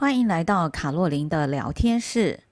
欢迎来到卡洛琳的聊天室。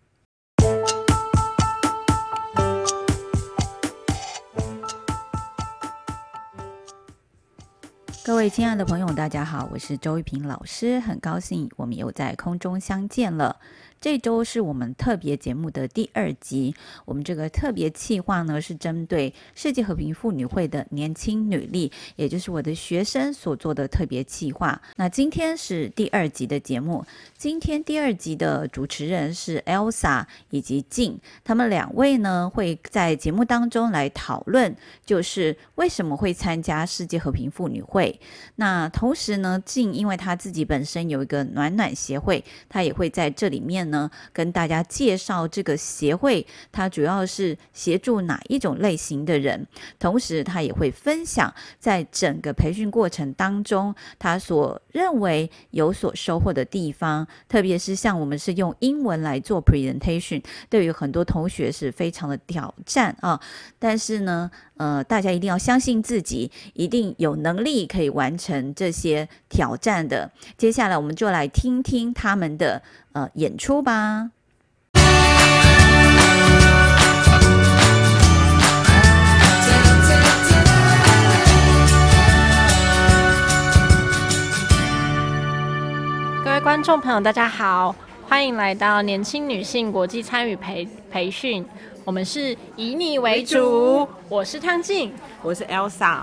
各位亲爱的朋友，大家好，我是周玉平老师，很高兴我们又在空中相见了。这周是我们特别节目的第二集。我们这个特别企划呢，是针对世界和平妇女会的年轻女力，也就是我的学生所做的特别企划。那今天是第二集的节目。今天第二集的主持人是 Elsa 以及静，他们两位呢会在节目当中来讨论，就是为什么会参加世界和平妇女会。那同时呢，静因为她自己本身有一个暖暖协会，她也会在这里面。呢，跟大家介绍这个协会，它主要是协助哪一种类型的人，同时他也会分享在整个培训过程当中，他所认为有所收获的地方，特别是像我们是用英文来做 presentation，对于很多同学是非常的挑战啊，但是呢，呃，大家一定要相信自己，一定有能力可以完成这些挑战的。接下来我们就来听听他们的呃演出吧。各位观众朋友，大家好，欢迎来到年轻女性国际参与培培训。我们是以你为主，我是汤静，我是 Elsa。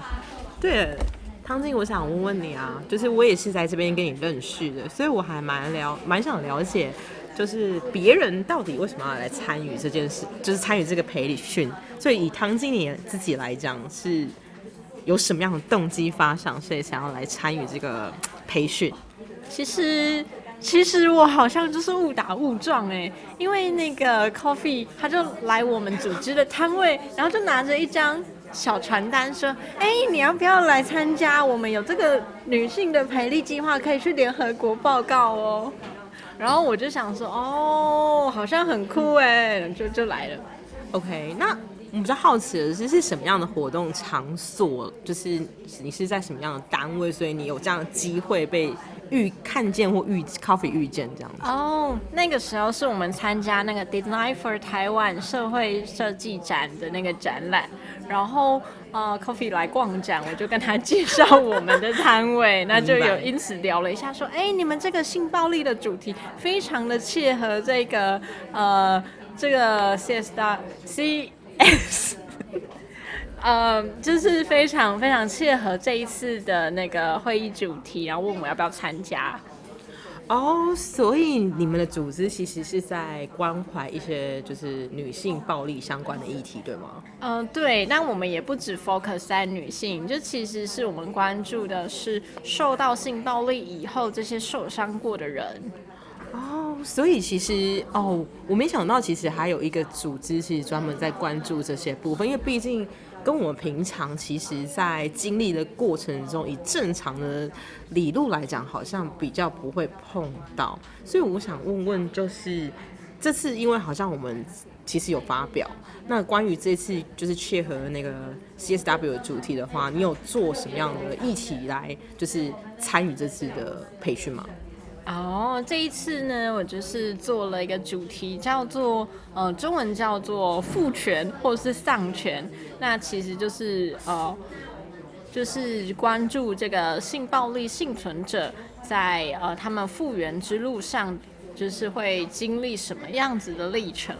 对，汤静，我想问问你啊，就是我也是在这边跟你认识的，所以我还蛮了，蛮想了解，就是别人到底为什么要来参与这件事，就是参与这个培训。所以以汤静你自己来讲，是有什么样的动机发想，所以想要来参与这个培训？其实。其实我好像就是误打误撞哎，因为那个 Coffee 他就来我们组织的摊位，然后就拿着一张小传单说：“哎，你要不要来参加？我们有这个女性的培力计划，可以去联合国报告哦。”然后我就想说：“哦，好像很酷哎，就就来了。”OK，那我比较好奇的是，是什么样的活动场所？就是你是在什么样的单位，所以你有这样的机会被。遇看见或遇 Coffee 遇见这样子哦那个时候是我们参加那个 Design for Taiwan 社会设计展的那个展览，然后呃 Coffee 来逛展，我就跟他介绍我们的摊位，那就有因此聊了一下，说，哎、你们这个性暴力的主题非常的切合这个呃这个 CS 的 CS。呃，就是非常非常切合这一次的那个会议主题，然后问我要不要参加。哦，oh, 所以你们的组织其实是在关怀一些就是女性暴力相关的议题，对吗？嗯、呃，对。那我们也不止 focus 在女性，就其实是我们关注的是受到性暴力以后这些受伤过的人。哦，oh, 所以其实哦，oh, 我没想到其实还有一个组织其实专门在关注这些部分，因为毕竟。跟我们平常其实，在经历的过程中，以正常的理路来讲，好像比较不会碰到。所以我想问问，就是这次因为好像我们其实有发表，那关于这次就是切合那个 CSW 的主题的话，你有做什么样的议题来就是参与这次的培训吗？哦，这一次呢，我就是做了一个主题，叫做呃，中文叫做父权或是丧权，那其实就是呃，就是关注这个性暴力幸存者在呃他们复原之路上，就是会经历什么样子的历程。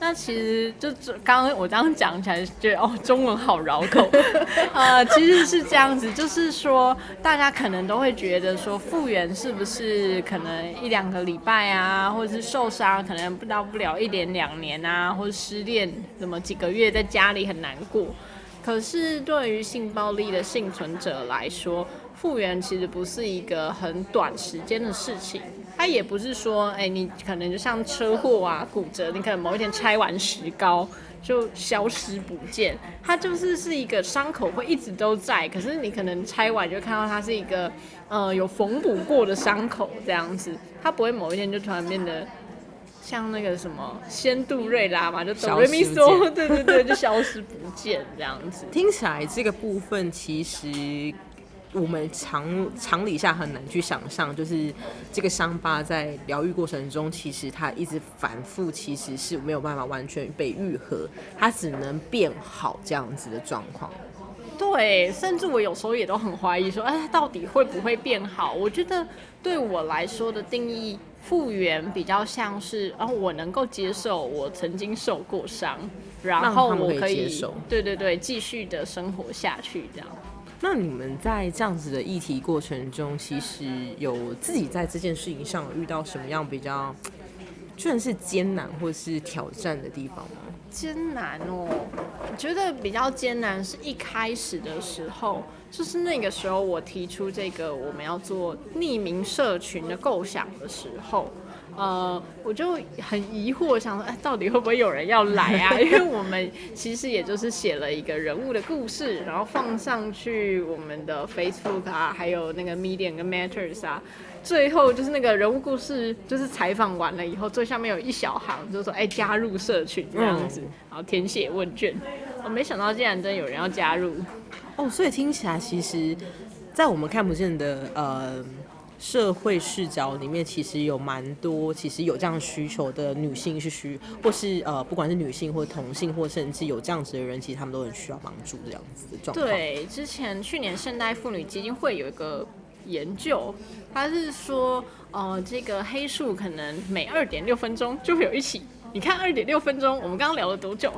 那其实就刚刚我这样讲起来，觉得哦，中文好绕口。呃，其实是这样子，就是说大家可能都会觉得说复原是不是可能一两个礼拜啊，或者是受伤可能不到不了一年两年啊，或者失恋怎么几个月在家里很难过。可是对于性暴力的幸存者来说，复原其实不是一个很短时间的事情。它也不是说，哎、欸，你可能就像车祸啊、骨折，你可能某一天拆完石膏就消失不见。它就是是一个伤口会一直都在，可是你可能拆完就看到它是一个，呃，有缝补过的伤口这样子。它不会某一天就突然变得像那个什么仙杜瑞拉嘛，就哆瑞咪嗦，对对对，就消失不见这样子。听起来这个部分其实。我们常常理下很难去想象，就是这个伤疤在疗愈过程中，其实它一直反复，其实是没有办法完全被愈合，它只能变好这样子的状况。对，甚至我有时候也都很怀疑说，哎，到底会不会变好？我觉得对我来说的定义，复原比较像是，哦，我能够接受我曾经受过伤，然后我可以，可以对对对，继续的生活下去这样。那你们在这样子的议题过程中，其实有自己在这件事情上遇到什么样比较，算是艰难或是挑战的地方吗？艰难哦，我觉得比较艰难是一开始的时候，就是那个时候我提出这个我们要做匿名社群的构想的时候。呃，我就很疑惑，想说，哎，到底会不会有人要来啊？因为我们其实也就是写了一个人物的故事，然后放上去我们的 Facebook 啊，还有那个 Medium 跟 Matters 啊，最后就是那个人物故事，就是采访完了以后，最下面有一小行，就是说，哎，加入社群这样子，然后填写问卷。我没想到竟然真的有人要加入，哦，所以听起来其实，在我们看不见的呃。社会视角里面，其实有蛮多，其实有这样需求的女性是需，或是呃，不管是女性或同性，或甚至有这样子的人，其实他们都很需要帮助这样子的状况。对，之前去年现代妇女基金会有一个研究，他是说，呃，这个黑数可能每二点六分钟就会有一起。你看二点六分钟，我们刚刚聊了多久？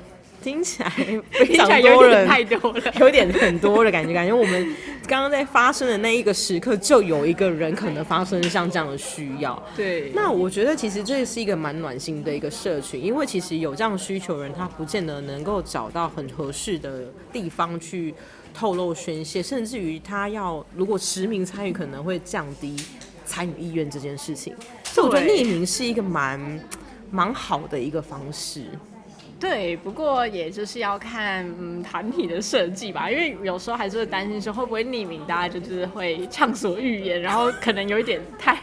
听起来 非常多人，太多了，有点很多的感觉。感觉我们刚刚在发生的那一个时刻，就有一个人可能发生像这样的需要。对，那我觉得其实这是一个蛮暖心的一个社群，因为其实有这样需求的人，他不见得能够找到很合适的地方去透露宣泄，甚至于他要如果实名参与，可能会降低参与意愿这件事情。所以我觉得匿名是一个蛮蛮好的一个方式。对，不过也就是要看嗯团体的设计吧，因为有时候还是会担心说会不会匿名，大家就是会畅所欲言，然后可能有一点太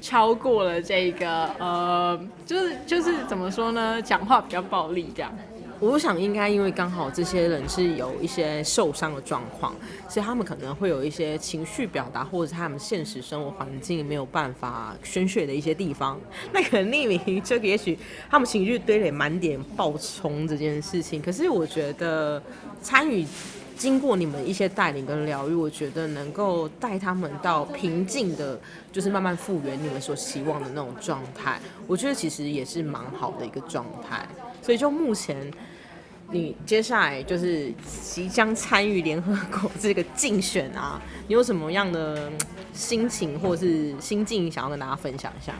超过了这个呃，就是就是怎么说呢，讲话比较暴力这样。我想应该因为刚好这些人是有一些受伤的状况，所以他们可能会有一些情绪表达，或者是他们现实生活环境没有办法宣泄的一些地方。那可能匿名，这个也许他们情绪堆垒满点爆冲这件事情。可是我觉得参与经过你们一些带领跟疗愈，我觉得能够带他们到平静的，就是慢慢复原你们所希望的那种状态。我觉得其实也是蛮好的一个状态。所以就目前。你接下来就是即将参与联合国这个竞选啊，你有什么样的心情或是心境想要跟大家分享一下？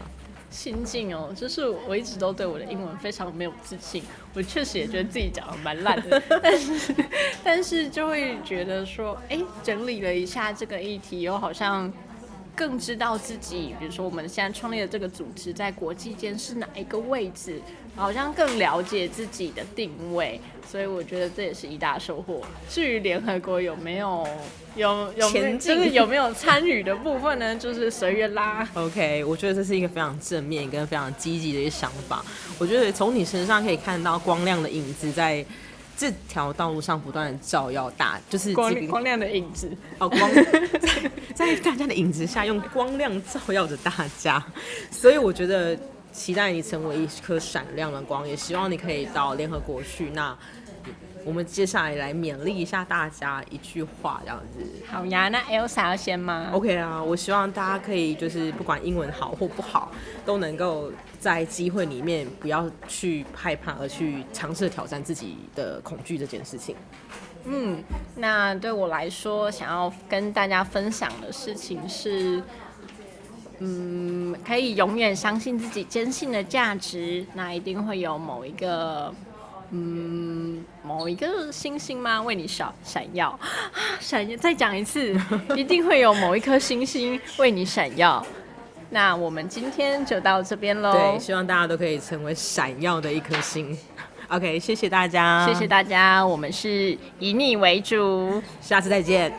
心境哦，就是我一直都对我的英文非常没有自信，我确实也觉得自己讲的蛮烂的，但是 但是就会觉得说，哎、欸，整理了一下这个议题，又好像。更知道自己，比如说我们现在创立的这个组织在国际间是哪一个位置，好像更了解自己的定位，所以我觉得这也是一大收获。至于联合国有没有有有就是有没有参与的部分呢？就是随缘啦。OK，我觉得这是一个非常正面跟非常积极的一个想法。我觉得从你身上可以看到光亮的影子在。这条道路上不断的照耀大，就是光光亮的影子，哦，光 在在大家的影子下，用光亮照耀着大家，所以我觉得期待你成为一颗闪亮的光，也希望你可以到联合国去那。我们接下来来勉励一下大家一句话，这样子。好呀，那 Elsa 要先吗？OK 啊，我希望大家可以就是不管英文好或不好，都能够在机会里面不要去害怕，而去尝试挑战自己的恐惧这件事情。嗯，那对我来说，想要跟大家分享的事情是，嗯，可以永远相信自己坚信的价值，那一定会有某一个。嗯，某一个星星吗？为你闪闪耀，闪耀！再讲一次，一定会有某一颗星星为你闪耀。那我们今天就到这边喽。对，希望大家都可以成为闪耀的一颗星。OK，谢谢大家，谢谢大家。我们是以你为主，下次再见。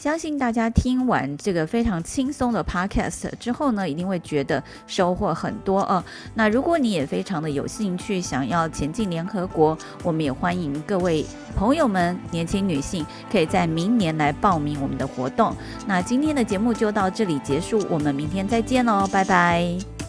相信大家听完这个非常轻松的 podcast 之后呢，一定会觉得收获很多哦。那如果你也非常的有兴趣，想要前进联合国，我们也欢迎各位朋友们，年轻女性可以在明年来报名我们的活动。那今天的节目就到这里结束，我们明天再见喽，拜拜。